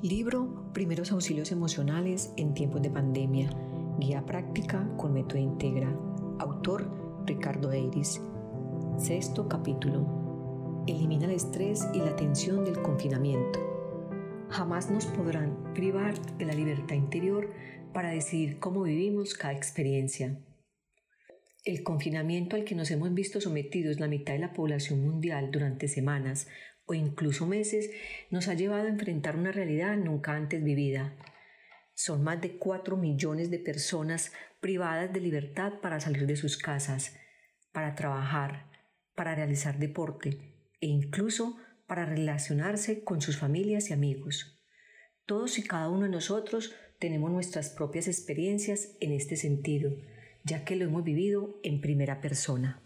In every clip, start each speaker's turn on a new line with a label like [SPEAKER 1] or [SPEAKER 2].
[SPEAKER 1] Libro Primeros Auxilios Emocionales en tiempos de pandemia. Guía práctica con método Integra. Autor Ricardo Eiris. Sexto capítulo. Elimina el estrés y la tensión del confinamiento. Jamás nos podrán privar de la libertad interior para decidir cómo vivimos cada experiencia. El confinamiento al que nos hemos visto sometidos la mitad de la población mundial durante semanas o incluso meses nos ha llevado a enfrentar una realidad nunca antes vivida. Son más de 4 millones de personas privadas de libertad para salir de sus casas, para trabajar, para realizar deporte e incluso para relacionarse con sus familias y amigos. Todos y cada uno de nosotros tenemos nuestras propias experiencias en este sentido, ya que lo hemos vivido en primera persona.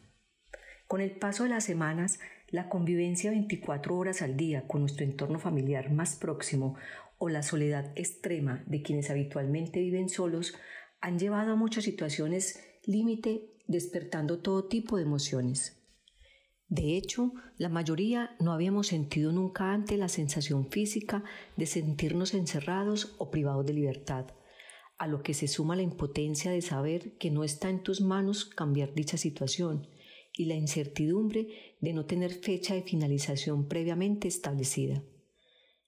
[SPEAKER 1] Con el paso de las semanas, la convivencia 24 horas al día con nuestro entorno familiar más próximo o la soledad extrema de quienes habitualmente viven solos han llevado a muchas situaciones límite despertando todo tipo de emociones. De hecho, la mayoría no habíamos sentido nunca antes la sensación física de sentirnos encerrados o privados de libertad, a lo que se suma la impotencia de saber que no está en tus manos cambiar dicha situación y la incertidumbre de no tener fecha de finalización previamente establecida.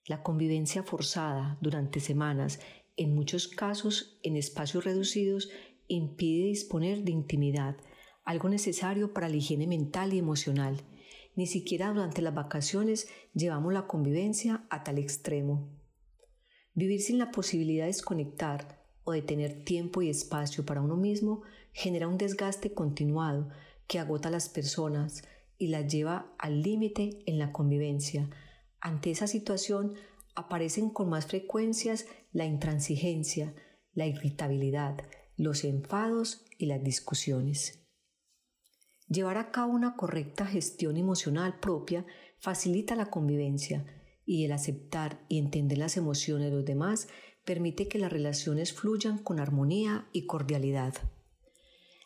[SPEAKER 1] La convivencia forzada durante semanas, en muchos casos en espacios reducidos, impide disponer de intimidad, algo necesario para la higiene mental y emocional. Ni siquiera durante las vacaciones llevamos la convivencia a tal extremo. Vivir sin la posibilidad de desconectar o de tener tiempo y espacio para uno mismo genera un desgaste continuado que agota a las personas y las lleva al límite en la convivencia. Ante esa situación aparecen con más frecuencias la intransigencia, la irritabilidad, los enfados y las discusiones. Llevar a cabo una correcta gestión emocional propia facilita la convivencia y el aceptar y entender las emociones de los demás permite que las relaciones fluyan con armonía y cordialidad.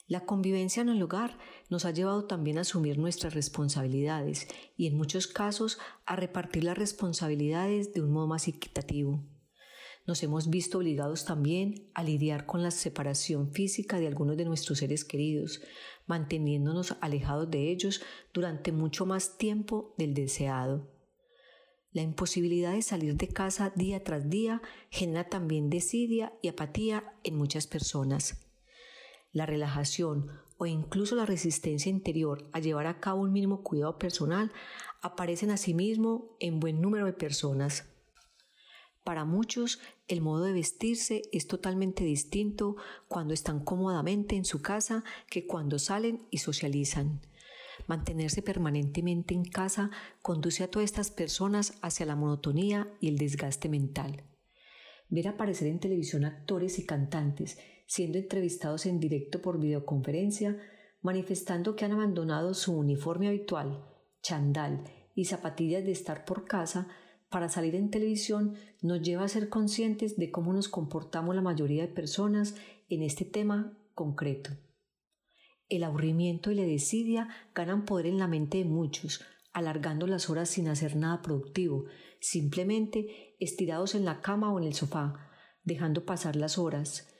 [SPEAKER 1] La convivencia en el hogar nos ha llevado también a asumir nuestras responsabilidades y en muchos casos a repartir las responsabilidades de un modo más equitativo. Nos hemos visto obligados también a lidiar con la separación física de algunos de nuestros seres queridos, manteniéndonos alejados de ellos durante mucho más tiempo del deseado. La imposibilidad de salir de casa día tras día genera también desidia y apatía en muchas personas la relajación o incluso la resistencia interior a llevar a cabo un mínimo cuidado personal aparecen asimismo en buen número de personas. Para muchos, el modo de vestirse es totalmente distinto cuando están cómodamente en su casa que cuando salen y socializan. Mantenerse permanentemente en casa conduce a todas estas personas hacia la monotonía y el desgaste mental. Ver aparecer en televisión actores y cantantes siendo entrevistados en directo por videoconferencia, manifestando que han abandonado su uniforme habitual, chandal y zapatillas de estar por casa para salir en televisión nos lleva a ser conscientes de cómo nos comportamos la mayoría de personas en este tema concreto. El aburrimiento y la desidia ganan poder en la mente de muchos, alargando las horas sin hacer nada productivo, simplemente estirados en la cama o en el sofá, dejando pasar las horas,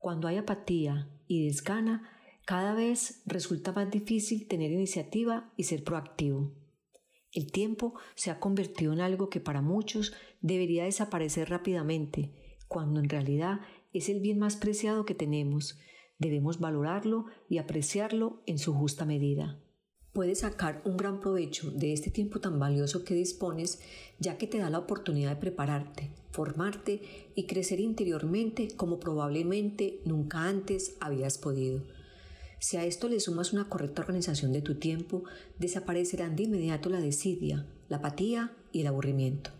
[SPEAKER 1] cuando hay apatía y desgana, cada vez resulta más difícil tener iniciativa y ser proactivo. El tiempo se ha convertido en algo que para muchos debería desaparecer rápidamente, cuando en realidad es el bien más preciado que tenemos. Debemos valorarlo y apreciarlo en su justa medida. Puedes sacar un gran provecho de este tiempo tan valioso que dispones, ya que te da la oportunidad de prepararte, formarte y crecer interiormente como probablemente nunca antes habías podido. Si a esto le sumas una correcta organización de tu tiempo, desaparecerán de inmediato la desidia, la apatía y el aburrimiento.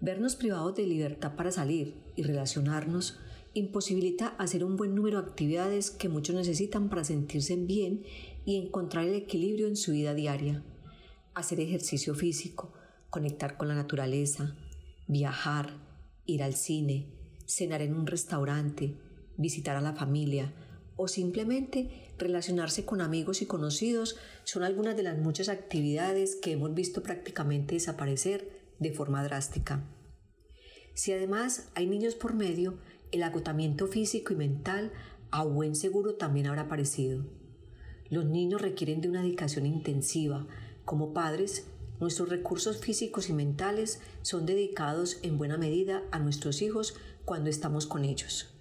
[SPEAKER 1] Vernos privados de libertad para salir y relacionarnos imposibilita hacer un buen número de actividades que muchos necesitan para sentirse bien y encontrar el equilibrio en su vida diaria. Hacer ejercicio físico, conectar con la naturaleza, viajar, ir al cine, cenar en un restaurante, visitar a la familia o simplemente relacionarse con amigos y conocidos son algunas de las muchas actividades que hemos visto prácticamente desaparecer de forma drástica. Si además hay niños por medio, el agotamiento físico y mental a buen seguro también habrá aparecido. Los niños requieren de una dedicación intensiva. Como padres, nuestros recursos físicos y mentales son dedicados en buena medida a nuestros hijos cuando estamos con ellos.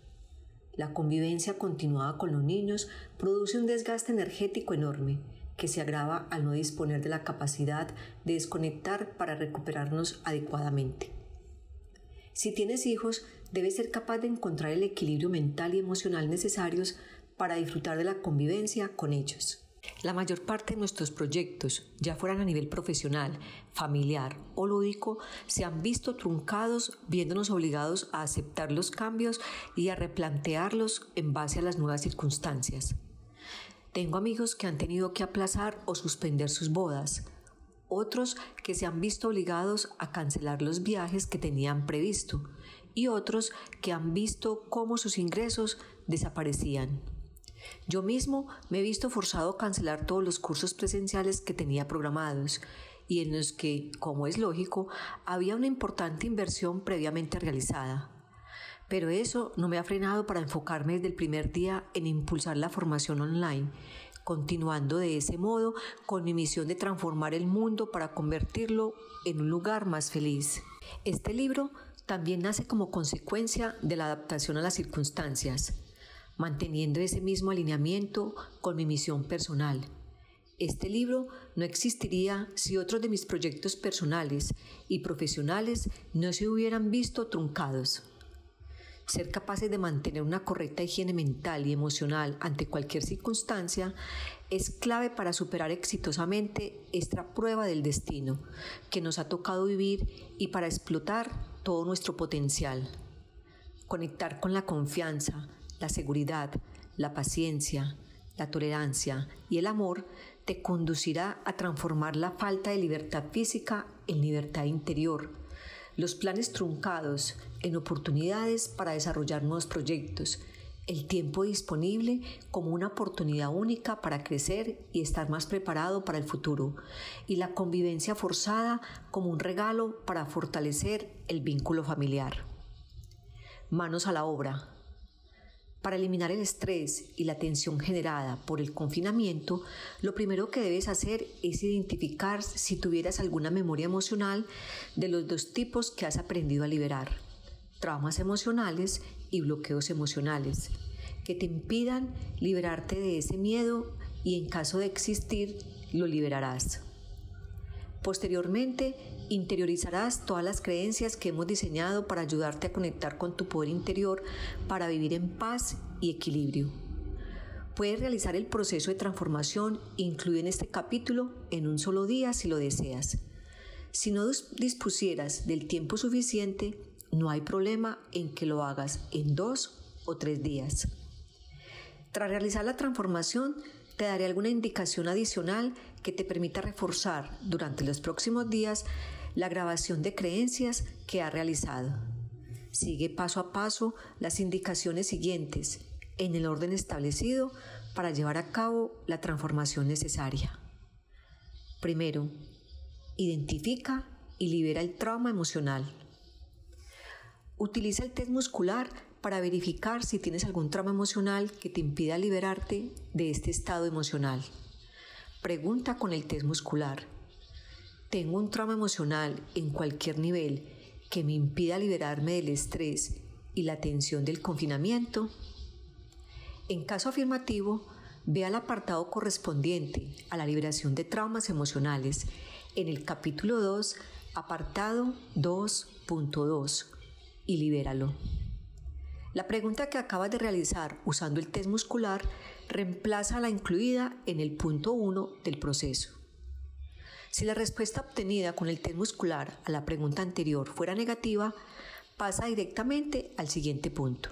[SPEAKER 1] La convivencia continuada con los niños produce un desgaste energético enorme que se agrava al no disponer de la capacidad de desconectar para recuperarnos adecuadamente. Si tienes hijos, debes ser capaz de encontrar el equilibrio mental y emocional necesarios para disfrutar de la convivencia con ellos. La mayor parte de nuestros proyectos, ya fueran a nivel profesional, familiar o lúdico, se han visto truncados viéndonos obligados a aceptar los cambios y a replantearlos en base a las nuevas circunstancias. Tengo amigos que han tenido que aplazar o suspender sus bodas, otros que se han visto obligados a cancelar los viajes que tenían previsto y otros que han visto cómo sus ingresos desaparecían. Yo mismo me he visto forzado a cancelar todos los cursos presenciales que tenía programados y en los que, como es lógico, había una importante inversión previamente realizada. Pero eso no me ha frenado para enfocarme desde el primer día en impulsar la formación online, continuando de ese modo con mi misión de transformar el mundo para convertirlo en un lugar más feliz. Este libro también nace como consecuencia de la adaptación a las circunstancias manteniendo ese mismo alineamiento con mi misión personal. Este libro no existiría si otros de mis proyectos personales y profesionales no se hubieran visto truncados. Ser capaces de mantener una correcta higiene mental y emocional ante cualquier circunstancia es clave para superar exitosamente esta prueba del destino que nos ha tocado vivir y para explotar todo nuestro potencial. Conectar con la confianza, la seguridad, la paciencia, la tolerancia y el amor te conducirá a transformar la falta de libertad física en libertad interior, los planes truncados en oportunidades para desarrollar nuevos proyectos, el tiempo disponible como una oportunidad única para crecer y estar más preparado para el futuro, y la convivencia forzada como un regalo para fortalecer el vínculo familiar. Manos a la obra, para eliminar el estrés y la tensión generada por el confinamiento, lo primero que debes hacer es identificar si tuvieras alguna memoria emocional de los dos tipos que has aprendido a liberar, traumas emocionales y bloqueos emocionales, que te impidan liberarte de ese miedo y en caso de existir, lo liberarás. Posteriormente, interiorizarás todas las creencias que hemos diseñado para ayudarte a conectar con tu poder interior para vivir en paz y equilibrio. Puedes realizar el proceso de transformación incluido en este capítulo en un solo día si lo deseas. Si no dispusieras del tiempo suficiente, no hay problema en que lo hagas en dos o tres días. Tras realizar la transformación, te daré alguna indicación adicional que te permita reforzar durante los próximos días la grabación de creencias que ha realizado. Sigue paso a paso las indicaciones siguientes en el orden establecido para llevar a cabo la transformación necesaria. Primero, identifica y libera el trauma emocional. Utiliza el test muscular para verificar si tienes algún trauma emocional que te impida liberarte de este estado emocional. Pregunta con el test muscular. ¿Tengo un trauma emocional en cualquier nivel que me impida liberarme del estrés y la tensión del confinamiento? En caso afirmativo, ve al apartado correspondiente a la liberación de traumas emocionales en el capítulo 2, apartado 2.2 y libéralo. La pregunta que acabas de realizar usando el test muscular reemplaza la incluida en el punto 1 del proceso. Si la respuesta obtenida con el test muscular a la pregunta anterior fuera negativa, pasa directamente al siguiente punto.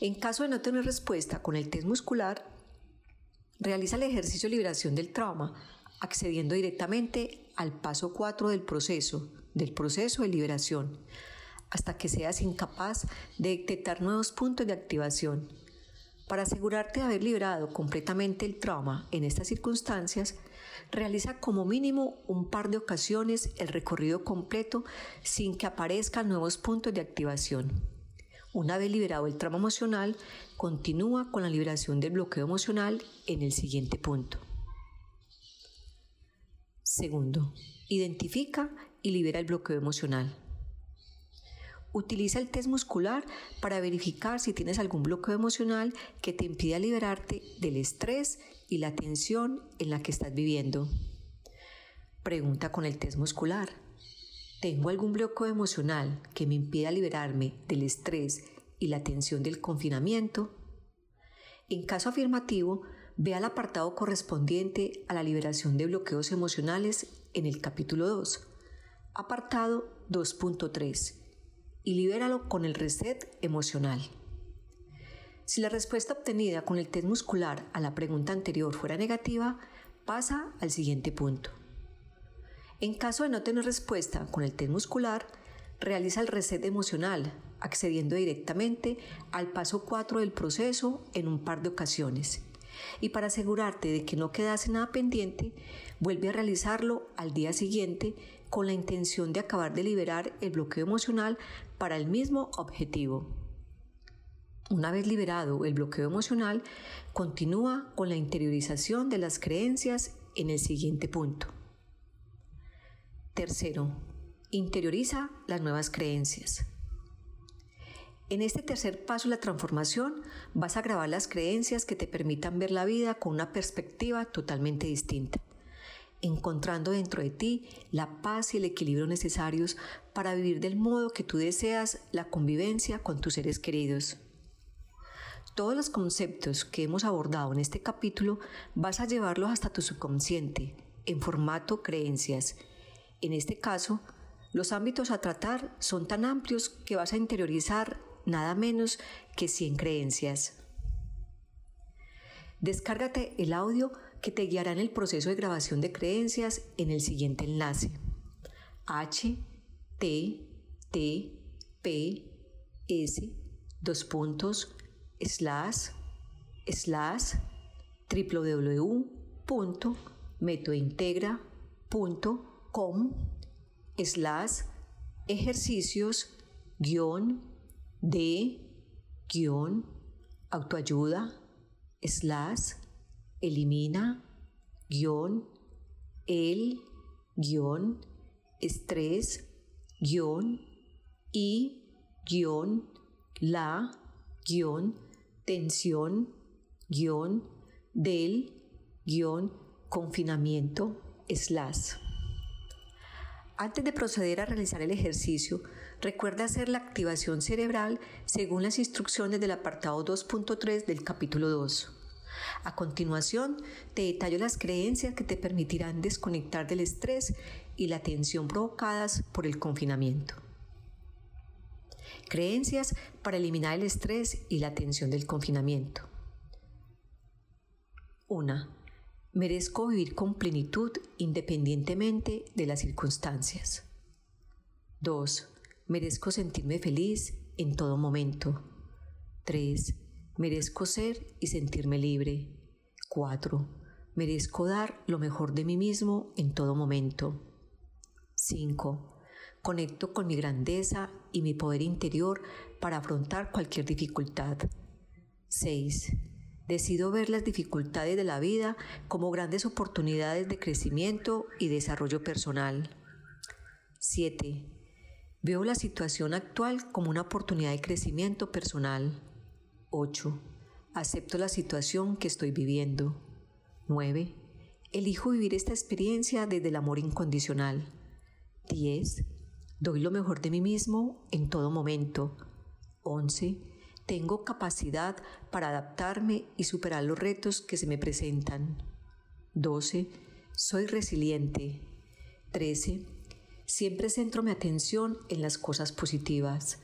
[SPEAKER 1] En caso de no tener respuesta con el test muscular, realiza el ejercicio de liberación del trauma, accediendo directamente al paso 4 del proceso, del proceso de liberación, hasta que seas incapaz de detectar nuevos puntos de activación. Para asegurarte de haber liberado completamente el trauma en estas circunstancias, realiza como mínimo un par de ocasiones el recorrido completo sin que aparezcan nuevos puntos de activación. Una vez liberado el trauma emocional, continúa con la liberación del bloqueo emocional en el siguiente punto. Segundo, identifica y libera el bloqueo emocional. Utiliza el test muscular para verificar si tienes algún bloqueo emocional que te impida liberarte del estrés y la tensión en la que estás viviendo. Pregunta con el test muscular. ¿Tengo algún bloqueo emocional que me impida liberarme del estrés y la tensión del confinamiento? En caso afirmativo, ve al apartado correspondiente a la liberación de bloqueos emocionales en el capítulo 2, apartado 2.3 y libéralo con el reset emocional. Si la respuesta obtenida con el test muscular a la pregunta anterior fuera negativa, pasa al siguiente punto. En caso de no tener respuesta con el test muscular, realiza el reset emocional, accediendo directamente al paso 4 del proceso en un par de ocasiones. Y para asegurarte de que no quedase nada pendiente, vuelve a realizarlo al día siguiente con la intención de acabar de liberar el bloqueo emocional para el mismo objetivo. Una vez liberado el bloqueo emocional, continúa con la interiorización de las creencias en el siguiente punto. Tercero, interioriza las nuevas creencias. En este tercer paso de la transformación vas a grabar las creencias que te permitan ver la vida con una perspectiva totalmente distinta encontrando dentro de ti la paz y el equilibrio necesarios para vivir del modo que tú deseas la convivencia con tus seres queridos. Todos los conceptos que hemos abordado en este capítulo vas a llevarlos hasta tu subconsciente en formato creencias. En este caso, los ámbitos a tratar son tan amplios que vas a interiorizar nada menos que 100 creencias. Descárgate el audio que te guiará en el proceso de grabación de creencias en el siguiente enlace h t t p s dos puntos slash slash www.metointegra.com slash ejercicios guion de guion autoayuda slash elimina guion el guion estrés guion y guion la guion tensión guion del guion confinamiento slash. Antes de proceder a realizar el ejercicio, recuerda hacer la activación cerebral según las instrucciones del apartado 2.3 del capítulo 2. A continuación, te detallo las creencias que te permitirán desconectar del estrés y la tensión provocadas por el confinamiento. Creencias para eliminar el estrés y la tensión del confinamiento. 1. Merezco vivir con plenitud independientemente de las circunstancias. 2. Merezco sentirme feliz en todo momento. 3. Merezco ser y sentirme libre. 4. Merezco dar lo mejor de mí mismo en todo momento. 5. Conecto con mi grandeza y mi poder interior para afrontar cualquier dificultad. 6. Decido ver las dificultades de la vida como grandes oportunidades de crecimiento y desarrollo personal. 7. Veo la situación actual como una oportunidad de crecimiento personal. 8. Acepto la situación que estoy viviendo. 9. Elijo vivir esta experiencia desde el amor incondicional. 10. Doy lo mejor de mí mismo en todo momento. 11. Tengo capacidad para adaptarme y superar los retos que se me presentan. 12. Soy resiliente. 13. Siempre centro mi atención en las cosas positivas.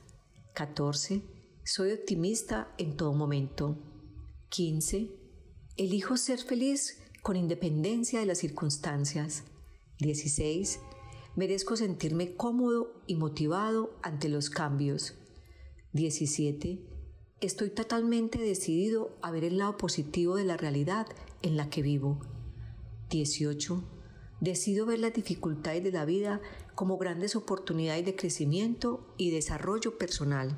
[SPEAKER 1] 14 soy optimista en todo momento. 15. Elijo ser feliz con independencia de las circunstancias. 16. Merezco sentirme cómodo y motivado ante los cambios. 17. Estoy totalmente decidido a ver el lado positivo de la realidad en la que vivo. 18. Decido ver las dificultades de la vida como grandes oportunidades de crecimiento y desarrollo personal.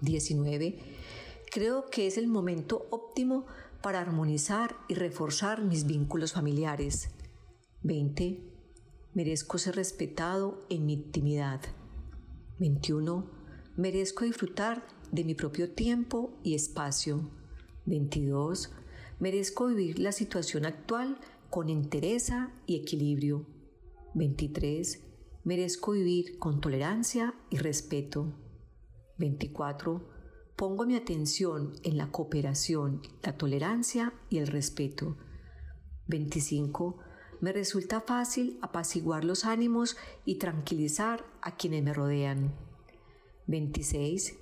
[SPEAKER 1] 19. Creo que es el momento óptimo para armonizar y reforzar mis vínculos familiares. 20. Merezco ser respetado en mi intimidad. 21. Merezco disfrutar de mi propio tiempo y espacio. 22. Merezco vivir la situación actual con entereza y equilibrio. 23. Merezco vivir con tolerancia y respeto. 24. Pongo mi atención en la cooperación, la tolerancia y el respeto. 25. Me resulta fácil apaciguar los ánimos y tranquilizar a quienes me rodean. 26.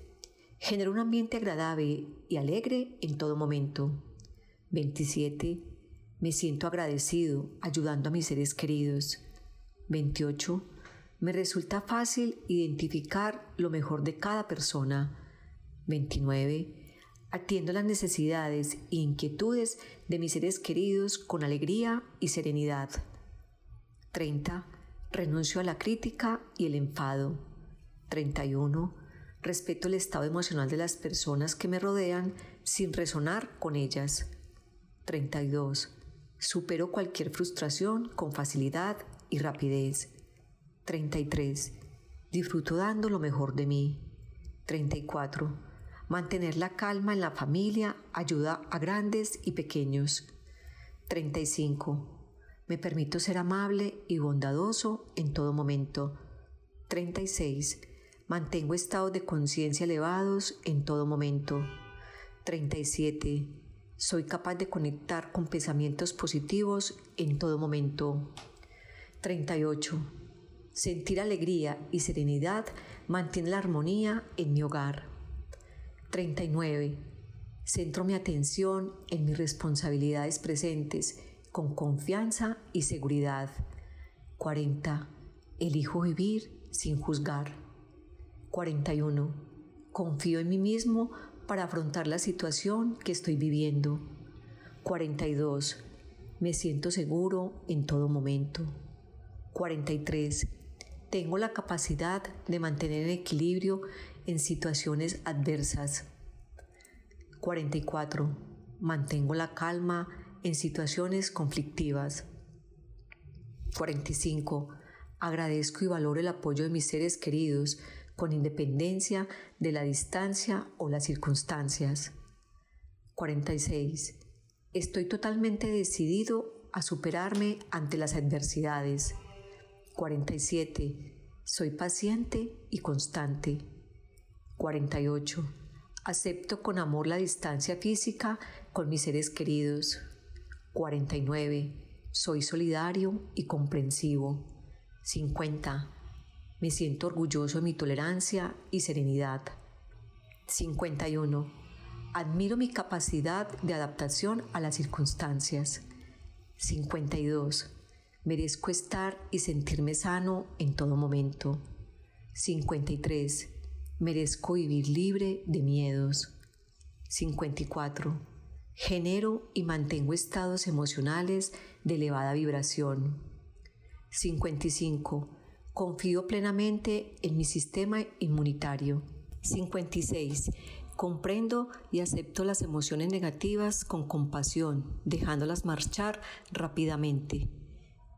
[SPEAKER 1] Genero un ambiente agradable y alegre en todo momento. 27. Me siento agradecido ayudando a mis seres queridos. 28. Me resulta fácil identificar lo mejor de cada persona. 29. Atiendo las necesidades e inquietudes de mis seres queridos con alegría y serenidad. 30. Renuncio a la crítica y el enfado. 31. Respeto el estado emocional de las personas que me rodean sin resonar con ellas. 32. Supero cualquier frustración con facilidad y rapidez. 33. Disfruto dando lo mejor de mí. 34. Mantener la calma en la familia ayuda a grandes y pequeños. 35. Me permito ser amable y bondadoso en todo momento. 36. Mantengo estados de conciencia elevados en todo momento. 37. Soy capaz de conectar con pensamientos positivos en todo momento. 38. Sentir alegría y serenidad mantiene la armonía en mi hogar. 39. Centro mi atención en mis responsabilidades presentes con confianza y seguridad. 40. Elijo vivir sin juzgar. 41. Confío en mí mismo para afrontar la situación que estoy viviendo. 42. Me siento seguro en todo momento. 43. Tengo la capacidad de mantener el equilibrio en situaciones adversas. 44. Mantengo la calma en situaciones conflictivas. 45. Agradezco y valoro el apoyo de mis seres queridos con independencia de la distancia o las circunstancias. 46. Estoy totalmente decidido a superarme ante las adversidades. 47. Soy paciente y constante. 48. Acepto con amor la distancia física con mis seres queridos. 49. Soy solidario y comprensivo. 50. Me siento orgulloso de mi tolerancia y serenidad. 51. Admiro mi capacidad de adaptación a las circunstancias. 52. Merezco estar y sentirme sano en todo momento. 53. Merezco vivir libre de miedos. 54. Genero y mantengo estados emocionales de elevada vibración. 55. Confío plenamente en mi sistema inmunitario. 56. Comprendo y acepto las emociones negativas con compasión, dejándolas marchar rápidamente.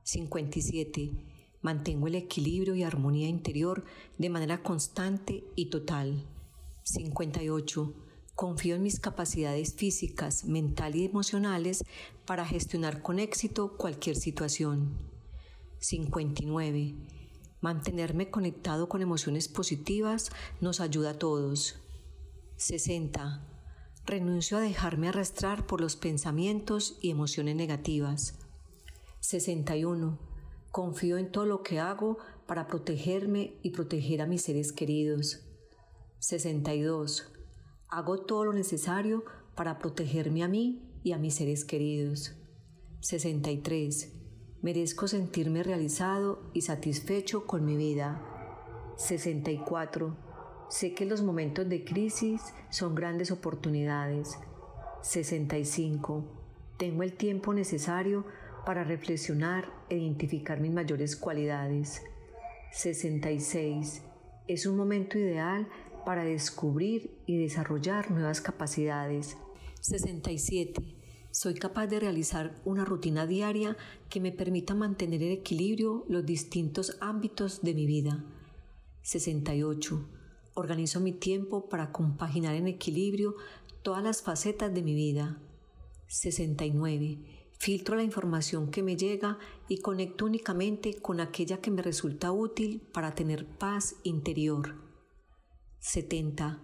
[SPEAKER 1] 57. Mantengo el equilibrio y armonía interior de manera constante y total. 58. Confío en mis capacidades físicas, mental y emocionales para gestionar con éxito cualquier situación. 59. Mantenerme conectado con emociones positivas nos ayuda a todos. 60. Renuncio a dejarme arrastrar por los pensamientos y emociones negativas. 61. Confío en todo lo que hago para protegerme y proteger a mis seres queridos. 62. Hago todo lo necesario para protegerme a mí y a mis seres queridos. 63. Merezco sentirme realizado y satisfecho con mi vida. 64. Sé que los momentos de crisis son grandes oportunidades. 65. Tengo el tiempo necesario para reflexionar e identificar mis mayores cualidades. 66. Es un momento ideal para descubrir y desarrollar nuevas capacidades. 67. Soy capaz de realizar una rutina diaria que me permita mantener en equilibrio los distintos ámbitos de mi vida. 68. Organizo mi tiempo para compaginar en equilibrio todas las facetas de mi vida. 69. Filtro la información que me llega y conecto únicamente con aquella que me resulta útil para tener paz interior. 70.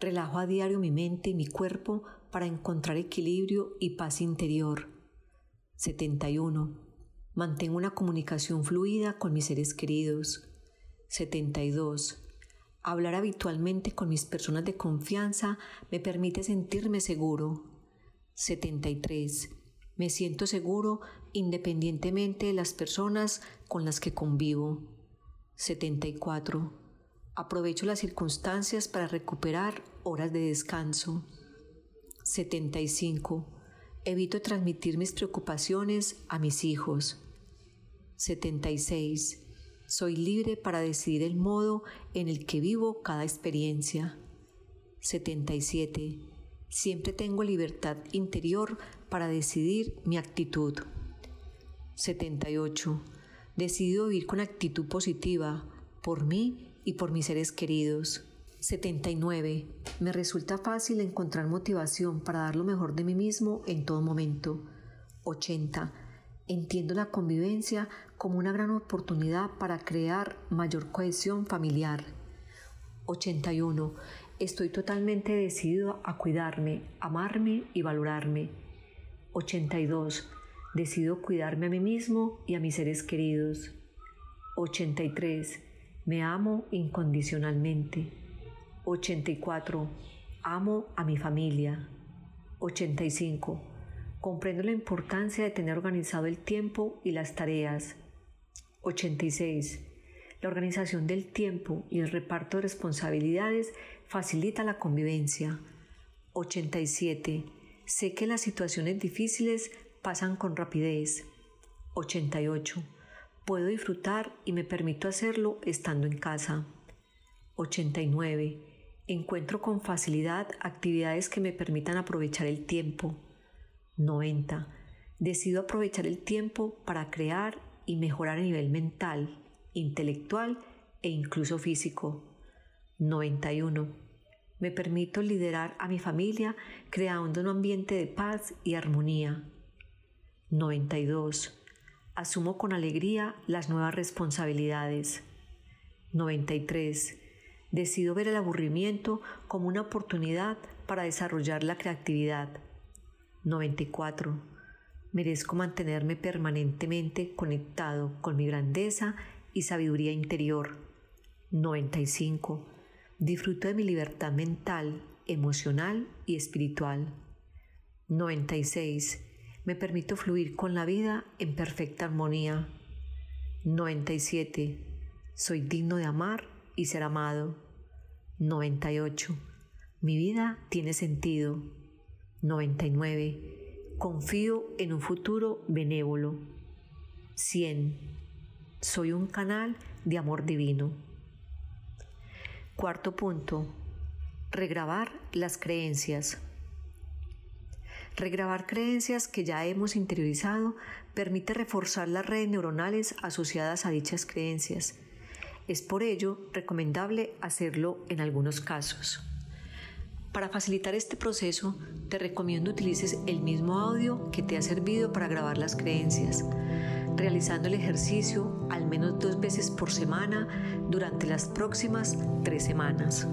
[SPEAKER 1] Relajo a diario mi mente y mi cuerpo para encontrar equilibrio y paz interior. 71. Mantengo una comunicación fluida con mis seres queridos. 72. Hablar habitualmente con mis personas de confianza me permite sentirme seguro. 73. Me siento seguro independientemente de las personas con las que convivo. 74. Aprovecho las circunstancias para recuperar horas de descanso. 75. Evito transmitir mis preocupaciones a mis hijos. 76. Soy libre para decidir el modo en el que vivo cada experiencia. 77. Siempre tengo libertad interior para decidir mi actitud. 78. Decido vivir con actitud positiva por mí y por mis seres queridos. 79. Me resulta fácil encontrar motivación para dar lo mejor de mí mismo en todo momento. 80. Entiendo la convivencia como una gran oportunidad para crear mayor cohesión familiar. 81. Estoy totalmente decidido a cuidarme, amarme y valorarme. 82. Decido cuidarme a mí mismo y a mis seres queridos. 83. Me amo incondicionalmente. 84. Amo a mi familia. 85 Comprendo la importancia de tener organizado el tiempo y las tareas. 86. La organización del tiempo y el reparto de responsabilidades facilita la convivencia. 87. Sé que las situaciones difíciles pasan con rapidez. 88. Puedo disfrutar y me permito hacerlo estando en casa. 89. Encuentro con facilidad actividades que me permitan aprovechar el tiempo. 90. Decido aprovechar el tiempo para crear y mejorar a nivel mental, intelectual e incluso físico. 91. Me permito liderar a mi familia creando un ambiente de paz y armonía. 92. Asumo con alegría las nuevas responsabilidades. 93. Decido ver el aburrimiento como una oportunidad para desarrollar la creatividad. 94. Merezco mantenerme permanentemente conectado con mi grandeza y sabiduría interior. 95. Disfruto de mi libertad mental, emocional y espiritual. 96. Me permito fluir con la vida en perfecta armonía. 97. Soy digno de amar y ser amado. 98. Mi vida tiene sentido. 99. Confío en un futuro benévolo. 100. Soy un canal de amor divino. Cuarto punto. Regrabar las creencias. Regrabar creencias que ya hemos interiorizado permite reforzar las redes neuronales asociadas a dichas creencias. Es por ello recomendable hacerlo en algunos casos. Para facilitar este proceso, te recomiendo utilices el mismo audio que te ha servido para grabar las creencias, realizando el ejercicio al menos dos veces por semana durante las próximas tres semanas.